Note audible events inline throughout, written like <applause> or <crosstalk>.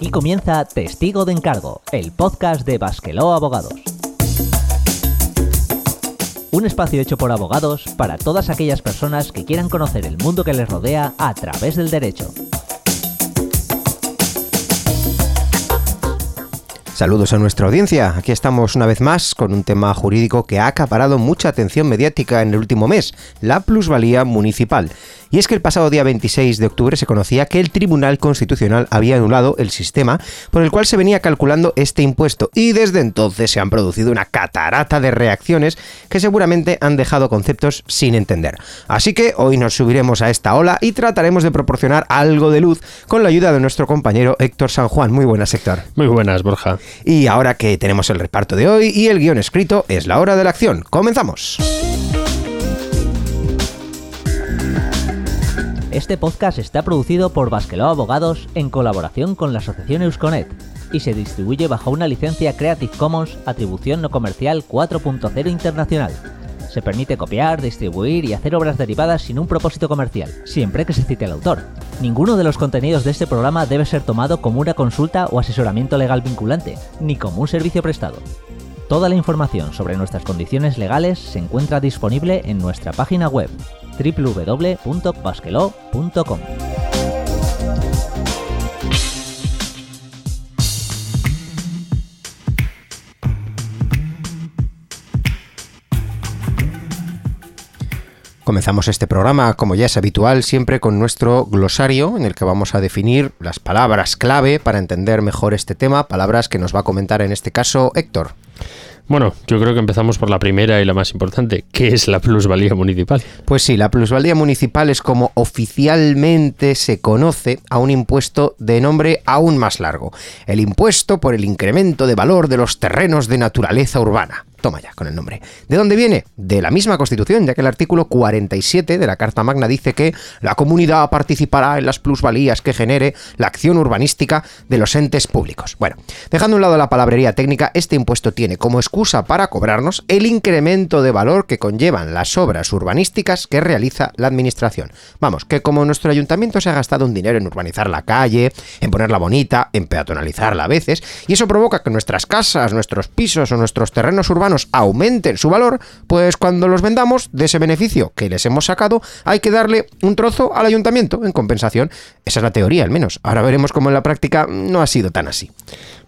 Aquí comienza Testigo de Encargo, el podcast de Basqueló Abogados. Un espacio hecho por abogados para todas aquellas personas que quieran conocer el mundo que les rodea a través del derecho. Saludos a nuestra audiencia. Aquí estamos una vez más con un tema jurídico que ha acaparado mucha atención mediática en el último mes, la plusvalía municipal. Y es que el pasado día 26 de octubre se conocía que el Tribunal Constitucional había anulado el sistema por el cual se venía calculando este impuesto y desde entonces se han producido una catarata de reacciones que seguramente han dejado conceptos sin entender. Así que hoy nos subiremos a esta ola y trataremos de proporcionar algo de luz con la ayuda de nuestro compañero Héctor San Juan. Muy buenas, Héctor. Muy buenas, Borja. Y ahora que tenemos el reparto de hoy y el guion escrito, es la hora de la acción. ¡Comenzamos! Este podcast está producido por Basqueló Abogados en colaboración con la asociación Eusconet y se distribuye bajo una licencia Creative Commons Atribución No Comercial 4.0 Internacional. Se permite copiar, distribuir y hacer obras derivadas sin un propósito comercial, siempre que se cite al autor. Ninguno de los contenidos de este programa debe ser tomado como una consulta o asesoramiento legal vinculante, ni como un servicio prestado. Toda la información sobre nuestras condiciones legales se encuentra disponible en nuestra página web www.basqueló.com. Comenzamos este programa, como ya es habitual, siempre con nuestro glosario en el que vamos a definir las palabras clave para entender mejor este tema, palabras que nos va a comentar en este caso Héctor. Bueno, yo creo que empezamos por la primera y la más importante, que es la plusvalía municipal. Pues sí, la plusvalía municipal es como oficialmente se conoce a un impuesto de nombre aún más largo, el impuesto por el incremento de valor de los terrenos de naturaleza urbana. Toma ya con el nombre. ¿De dónde viene? De la misma Constitución, ya que el artículo 47 de la Carta Magna dice que la comunidad participará en las plusvalías que genere la acción urbanística de los entes públicos. Bueno, dejando a un lado la palabrería técnica, este impuesto tiene como excusa para cobrarnos el incremento de valor que conllevan las obras urbanísticas que realiza la administración. Vamos, que como nuestro ayuntamiento se ha gastado un dinero en urbanizar la calle, en ponerla bonita, en peatonalizarla a veces, y eso provoca que nuestras casas, nuestros pisos o nuestros terrenos urbanos aumenten su valor, pues cuando los vendamos de ese beneficio que les hemos sacado, hay que darle un trozo al ayuntamiento en compensación. Esa es la teoría, al menos. Ahora veremos cómo en la práctica no ha sido tan así.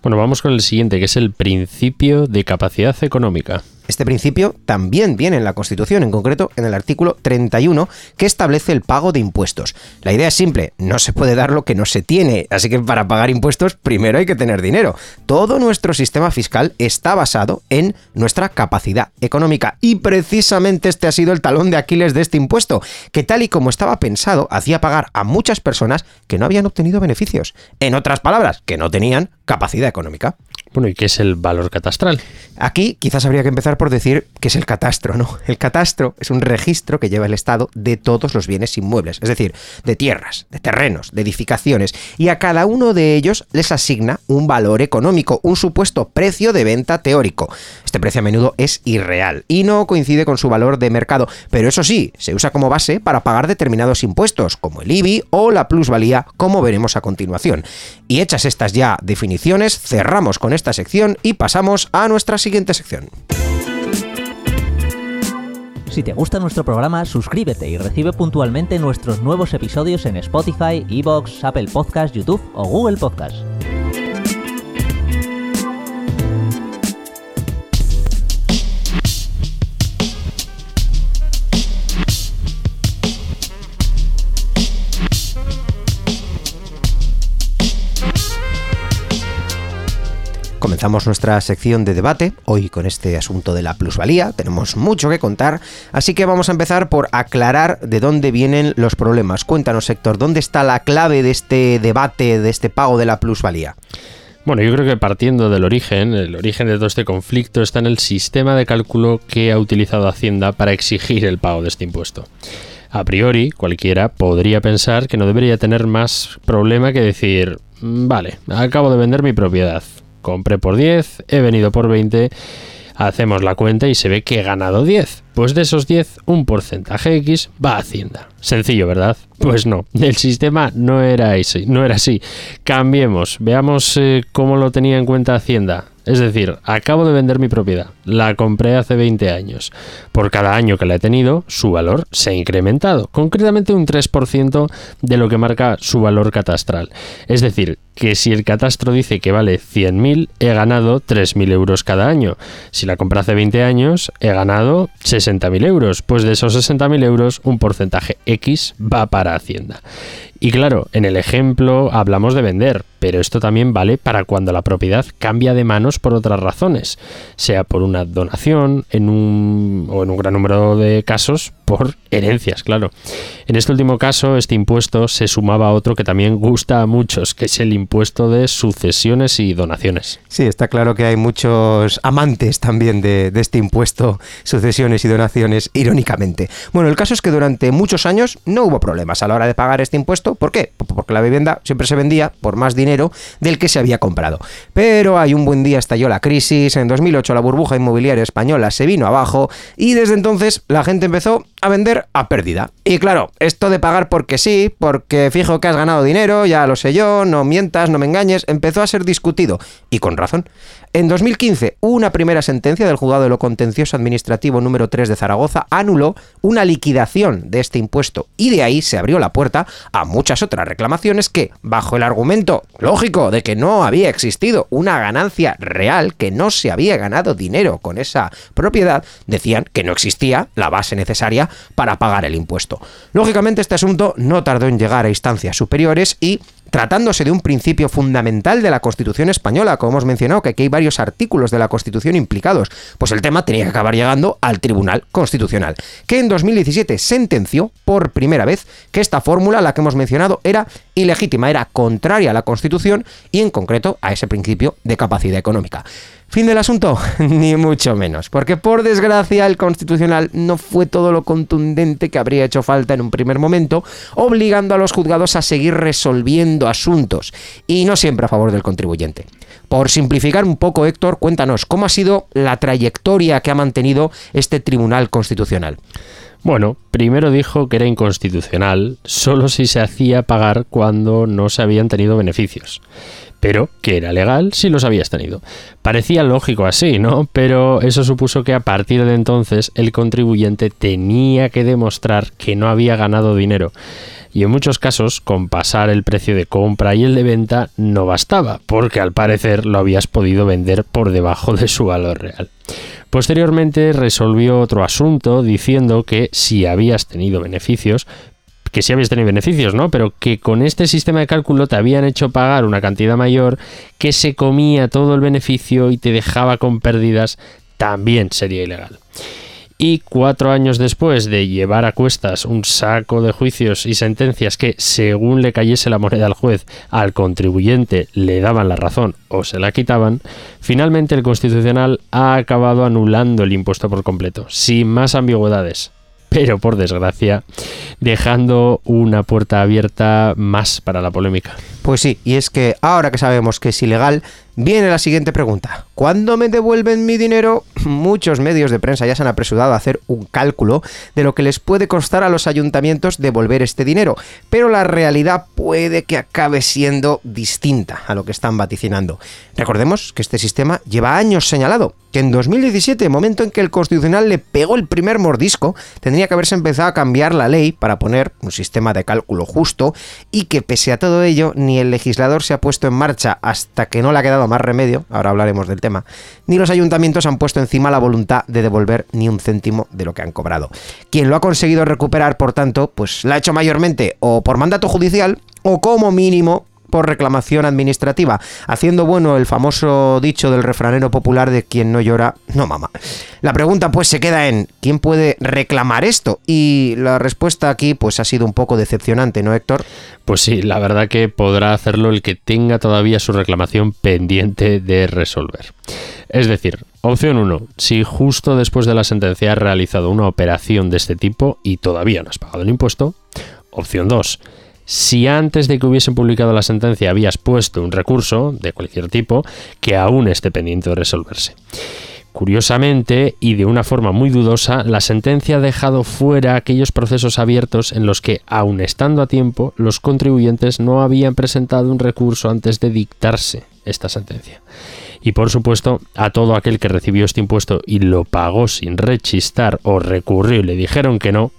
Bueno, vamos con el siguiente, que es el principio de capacidad económica. Este principio también viene en la Constitución, en concreto en el artículo 31, que establece el pago de impuestos. La idea es simple, no se puede dar lo que no se tiene, así que para pagar impuestos primero hay que tener dinero. Todo nuestro sistema fiscal está basado en nuestra capacidad económica y precisamente este ha sido el talón de Aquiles de este impuesto, que tal y como estaba pensado hacía pagar a muchas personas que no habían obtenido beneficios. En otras palabras, que no tenían capacidad económica. Bueno, ¿y qué es el valor catastral? Aquí quizás habría que empezar por decir que es el catastro, ¿no? El catastro es un registro que lleva el Estado de todos los bienes inmuebles, es decir, de tierras, de terrenos, de edificaciones, y a cada uno de ellos les asigna un valor económico, un supuesto precio de venta teórico. Este precio a menudo es irreal y no coincide con su valor de mercado, pero eso sí, se usa como base para pagar determinados impuestos, como el IBI o la plusvalía, como veremos a continuación. Y hechas estas ya definiciones, cerramos con esta sección y pasamos a nuestra siguiente sección. Si te gusta nuestro programa, suscríbete y recibe puntualmente nuestros nuevos episodios en Spotify, Evox, Apple Podcasts, YouTube o Google Podcasts. Comenzamos nuestra sección de debate, hoy con este asunto de la plusvalía, tenemos mucho que contar, así que vamos a empezar por aclarar de dónde vienen los problemas. Cuéntanos, Héctor, ¿dónde está la clave de este debate, de este pago de la plusvalía? Bueno, yo creo que partiendo del origen, el origen de todo este conflicto está en el sistema de cálculo que ha utilizado Hacienda para exigir el pago de este impuesto. A priori, cualquiera podría pensar que no debería tener más problema que decir, "Mm, vale, acabo de vender mi propiedad, compré por 10, he venido por 20, Hacemos la cuenta y se ve que he ganado 10. Pues de esos 10, un porcentaje X va a Hacienda. Sencillo, ¿verdad? Pues no, el sistema no era así. No era así. Cambiemos, veamos eh, cómo lo tenía en cuenta Hacienda. Es decir, acabo de vender mi propiedad, la compré hace 20 años. Por cada año que la he tenido, su valor se ha incrementado, concretamente un 3% de lo que marca su valor catastral. Es decir, que si el catastro dice que vale 100.000, he ganado 3.000 euros cada año. Si la compré hace 20 años, he ganado 60.000 euros. Pues de esos 60.000 euros, un porcentaje X va para Hacienda. Y claro, en el ejemplo hablamos de vender, pero esto también vale para cuando la propiedad cambia de manos por otras razones, sea por una donación en un, o en un gran número de casos por herencias, claro. En este último caso, este impuesto se sumaba a otro que también gusta a muchos, que es el impuesto de sucesiones y donaciones. Sí, está claro que hay muchos amantes también de, este impuesto, sucesiones y donaciones, irónicamente. Bueno, el caso es que durante muchos años no hubo problemas a la hora de pagar este impuesto. ¿Por qué? Porque la vivienda siempre se vendía por más dinero del que se había comprado. Pero hay un buen día estalló la crisis, en 2008 la burbuja inmobiliaria española se vino abajo y desde entonces la gente empezó a vender a pérdida. Y claro, esto de pagar porque sí, porque fijo que has ganado dinero, ya lo sé yo, no mientas, no me engañes, empezó a ser discutido. Y con razón. En 2015, una primera sentencia del Juzgado de lo Contencioso Administrativo número 3 de Zaragoza anuló una liquidación de este impuesto y de ahí se abrió la puerta a muchas otras reclamaciones que, bajo el argumento lógico de que no había existido una ganancia real, que no se había ganado dinero con esa propiedad, decían que no existía la base necesaria para pagar el impuesto. Lógicamente este asunto no tardó en llegar a instancias superiores y tratándose de un principio fundamental de la Constitución española, como hemos mencionado, que aquí hay varios artículos de la Constitución implicados, pues el tema tenía que acabar llegando al Tribunal Constitucional, que en 2017 sentenció por primera vez que esta fórmula, la que hemos mencionado, era ilegítima, era contraria a la Constitución y en concreto a ese principio de capacidad económica. Fin del asunto, <laughs> ni mucho menos, porque por desgracia el constitucional no fue todo lo contundente que habría hecho falta en un primer momento, obligando a los juzgados a seguir resolviendo asuntos, y no siempre a favor del contribuyente. Por simplificar un poco, Héctor, cuéntanos cómo ha sido la trayectoria que ha mantenido este Tribunal Constitucional. Bueno, primero dijo que era inconstitucional solo si se hacía pagar cuando no se habían tenido beneficios pero que era legal si los habías tenido. Parecía lógico así, ¿no? Pero eso supuso que a partir de entonces el contribuyente tenía que demostrar que no había ganado dinero. Y en muchos casos, con pasar el precio de compra y el de venta no bastaba, porque al parecer lo habías podido vender por debajo de su valor real. Posteriormente resolvió otro asunto diciendo que si habías tenido beneficios, que sí habías tenido beneficios, ¿no? Pero que con este sistema de cálculo te habían hecho pagar una cantidad mayor que se comía todo el beneficio y te dejaba con pérdidas, también sería ilegal. Y cuatro años después de llevar a cuestas un saco de juicios y sentencias que, según le cayese la moneda al juez, al contribuyente le daban la razón o se la quitaban, finalmente el Constitucional ha acabado anulando el impuesto por completo, sin más ambigüedades. Pero por desgracia dejando una puerta abierta más para la polémica. Pues sí, y es que ahora que sabemos que es ilegal, viene la siguiente pregunta. ¿Cuándo me devuelven mi dinero? <laughs> Muchos medios de prensa ya se han apresurado a hacer un cálculo de lo que les puede costar a los ayuntamientos devolver este dinero, pero la realidad puede que acabe siendo distinta a lo que están vaticinando. Recordemos que este sistema lleva años señalado, que en 2017, momento en que el Constitucional le pegó el primer mordisco, tendría que haberse empezado a cambiar la ley para poner un sistema de cálculo justo y que pese a todo ello, ni el legislador se ha puesto en marcha hasta que no le ha quedado más remedio, ahora hablaremos del tema, ni los ayuntamientos han puesto encima la voluntad de devolver ni un céntimo de lo que han cobrado. Quien lo ha conseguido recuperar, por tanto, pues la ha hecho mayormente o por mandato judicial o como mínimo por reclamación administrativa, haciendo bueno el famoso dicho del refranero popular de quien no llora, no mama. La pregunta pues se queda en ¿quién puede reclamar esto? Y la respuesta aquí pues ha sido un poco decepcionante, ¿no, Héctor? Pues sí, la verdad que podrá hacerlo el que tenga todavía su reclamación pendiente de resolver. Es decir, opción 1, si justo después de la sentencia has realizado una operación de este tipo y todavía no has pagado el impuesto. Opción 2, si antes de que hubiesen publicado la sentencia habías puesto un recurso de cualquier tipo que aún esté pendiente de resolverse. Curiosamente, y de una forma muy dudosa, la sentencia ha dejado fuera aquellos procesos abiertos en los que, aun estando a tiempo, los contribuyentes no habían presentado un recurso antes de dictarse esta sentencia. Y por supuesto, a todo aquel que recibió este impuesto y lo pagó sin rechistar o recurrió y le dijeron que no,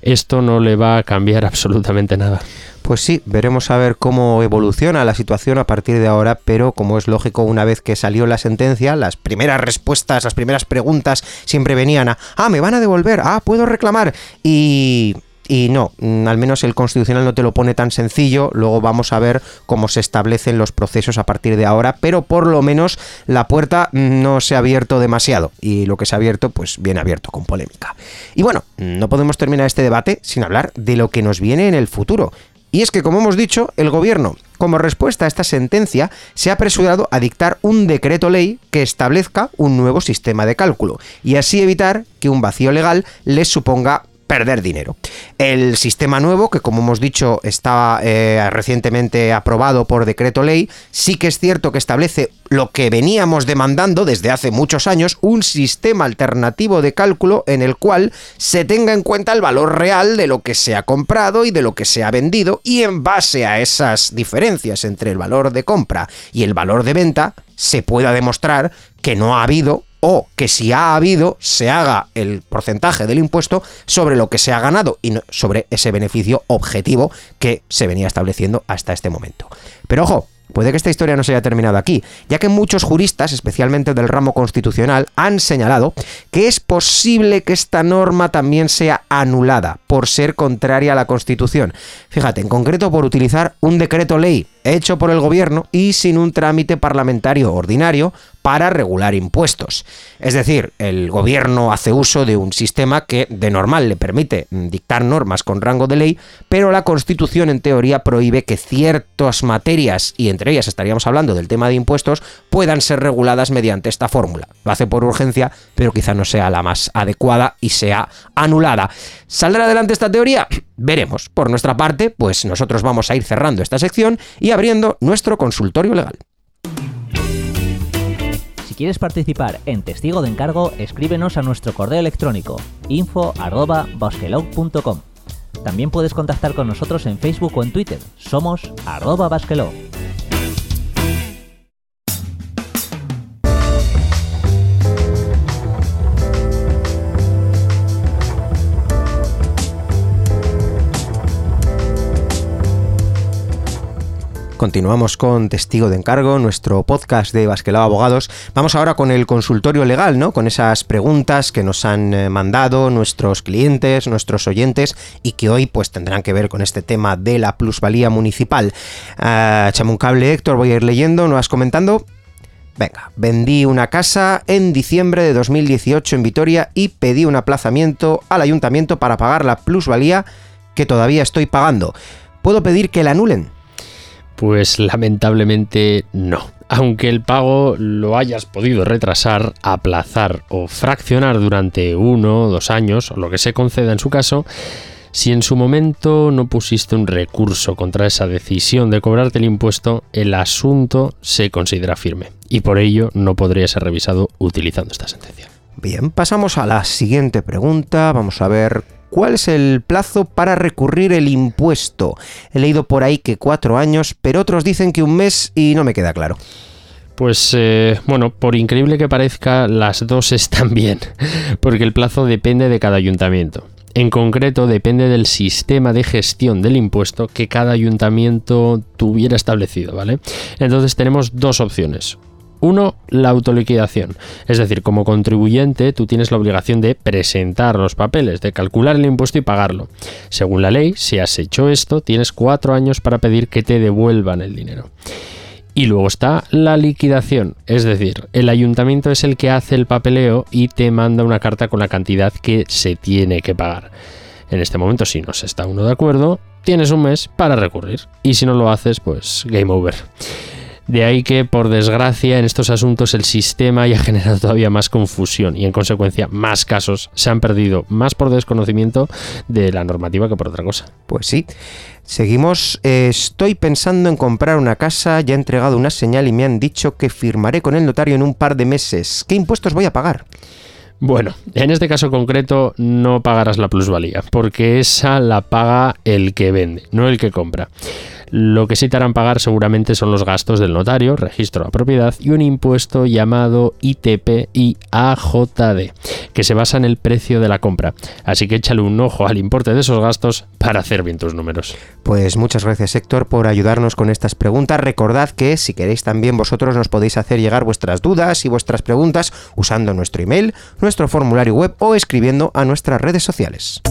esto no le va a cambiar <laughs> absolutamente nada. Pues sí, veremos a ver cómo evoluciona la situación a partir de ahora, pero como es lógico, una vez que salió la sentencia, las primeras respuestas, las primeras preguntas siempre venían a, ah, me van a devolver, ah, puedo reclamar. Y y no, mm, al menos el constitucional no te lo pone tan sencillo, luego vamos a ver cómo se establecen los procesos a partir de ahora, pero por lo menos la puerta no se ha abierto demasiado y lo que se ha abierto pues viene abierto con polémica. Y bueno, no podemos terminar este debate sin hablar de lo que nos viene en el futuro. Y es que, como hemos dicho, el gobierno, como respuesta a esta sentencia, se ha apresurado a dictar un decreto ley que establezca un nuevo sistema de cálculo y así evitar que un vacío legal les suponga perder dinero. El sistema nuevo, que como hemos dicho está eh, recientemente aprobado por decreto ley, sí que es cierto que establece lo que veníamos demandando desde hace muchos años, un sistema alternativo de cálculo en el cual se tenga en cuenta el valor real de lo que se ha comprado y de lo que se ha vendido y en base a esas diferencias entre el valor de compra y el valor de venta se pueda demostrar que no ha habido o que si ha habido se haga el porcentaje del impuesto sobre lo que se ha ganado y sobre ese beneficio objetivo que se venía estableciendo hasta este momento. Pero ojo, Puede que esta historia no se haya terminado aquí, ya que muchos juristas, especialmente del ramo constitucional, han señalado que es posible que esta norma también sea anulada por ser contraria a la Constitución. Fíjate, en concreto por utilizar un decreto ley hecho por el gobierno y sin un trámite parlamentario ordinario para regular impuestos. Es decir, el gobierno hace uso de un sistema que de normal le permite dictar normas con rango de ley, pero la Constitución en teoría prohíbe que ciertas materias, y entre ellas estaríamos hablando del tema de impuestos, puedan ser reguladas mediante esta fórmula. Lo hace por urgencia, pero quizá no sea la más adecuada y sea anulada. ¿Saldrá adelante esta teoría? Veremos. Por nuestra parte, pues nosotros vamos a ir cerrando esta sección y abriendo nuestro consultorio legal. Si quieres participar en Testigo de Encargo, escríbenos a nuestro correo electrónico info.basquelog.com. También puedes contactar con nosotros en Facebook o en Twitter. Somos arroba Continuamos con Testigo de Encargo, nuestro podcast de Basquelao Abogados. Vamos ahora con el consultorio legal, ¿no? Con esas preguntas que nos han eh, mandado nuestros clientes, nuestros oyentes y que hoy pues tendrán que ver con este tema de la plusvalía municipal. Uh, un cable, Héctor, voy a ir leyendo, ¿no vas comentando? Venga, vendí una casa en diciembre de 2018 en Vitoria y pedí un aplazamiento al ayuntamiento para pagar la plusvalía que todavía estoy pagando. ¿Puedo pedir que la anulen? Pues lamentablemente no. Aunque el pago lo hayas podido retrasar, aplazar o fraccionar durante uno o dos años, o lo que se conceda en su caso, si en su momento no pusiste un recurso contra esa decisión de cobrarte el impuesto, el asunto se considera firme y por ello no podría ser revisado utilizando esta sentencia. Bien, pasamos a la siguiente pregunta. Vamos a ver ¿Cuál es el plazo para recurrir el impuesto? He leído por ahí que cuatro años, pero otros dicen que un mes y no me queda claro. Pues eh, bueno, por increíble que parezca, las dos están <laughs> bien, porque el plazo depende de cada ayuntamiento. En concreto, depende del sistema de gestión del impuesto que cada ayuntamiento tuviera establecido, ¿vale? Entonces tenemos dos opciones. Uno, la autoliquidación. Es decir, como contribuyente tú tienes la obligación de presentar los papeles, de calcular el impuesto y pagarlo. Según la ley, si has hecho esto, tienes cuatro años para pedir que te devuelvan el dinero. Y luego está la liquidación, es decir, el ayuntamiento es el que hace el papeleo y te manda una carta con la cantidad que se tiene que pagar. En este momento, si no se está uno de acuerdo, tienes un mes para recurrir. Y si no lo haces, pues game over. De ahí que, por desgracia, en estos asuntos el sistema haya <laughs> generado todavía más confusión y, en consecuencia, más casos se han perdido, más por desconocimiento de la normativa que por otra cosa. Pues sí. Seguimos. Eh, estoy pensando en comprar una casa, ya he entregado una señal y me han dicho que firmaré con el notario en un par de meses. ¿Qué impuestos voy a pagar? Bueno, en este caso concreto no pagarás la plusvalía, porque esa la paga el que vende, no el que compra. Lo que sí te harán pagar seguramente son los gastos del notario, registro de propiedad y un impuesto llamado ITP y AJD, que se basa en el precio de la compra. Así que échale un ojo al importe de esos gastos para hacer bien tus números. Pues muchas gracias Héctor por ayudarnos con estas preguntas. Recordad que si queréis también vosotros nos podéis hacer llegar vuestras dudas y vuestras preguntas usando nuestro email, nuestro formulario web o escribiendo a nuestras redes sociales.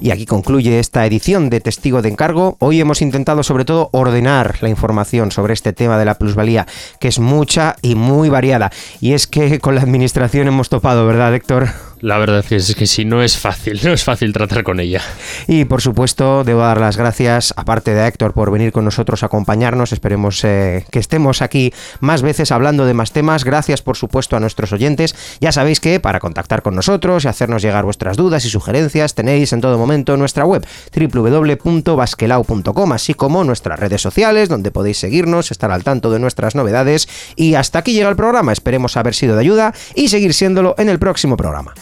Y aquí concluye esta edición de Testigo de Encargo. Hoy hemos intentado sobre todo ordenar la información sobre este tema de la plusvalía, que es mucha y muy variada. Y es que con la administración hemos topado, ¿verdad, Héctor? La verdad es que si no es fácil, no es fácil tratar con ella. Y por supuesto, debo dar las gracias, aparte de Héctor, por venir con nosotros a acompañarnos. Esperemos eh, que estemos aquí más veces hablando de más temas. Gracias, por supuesto, a nuestros oyentes. Ya sabéis que para contactar con nosotros y hacernos llegar vuestras dudas y sugerencias, tenéis en todo momento nuestra web www.basquelau.com, así como nuestras redes sociales, donde podéis seguirnos, estar al tanto de nuestras novedades. Y hasta aquí llega el programa. Esperemos haber sido de ayuda y seguir siéndolo en el próximo programa.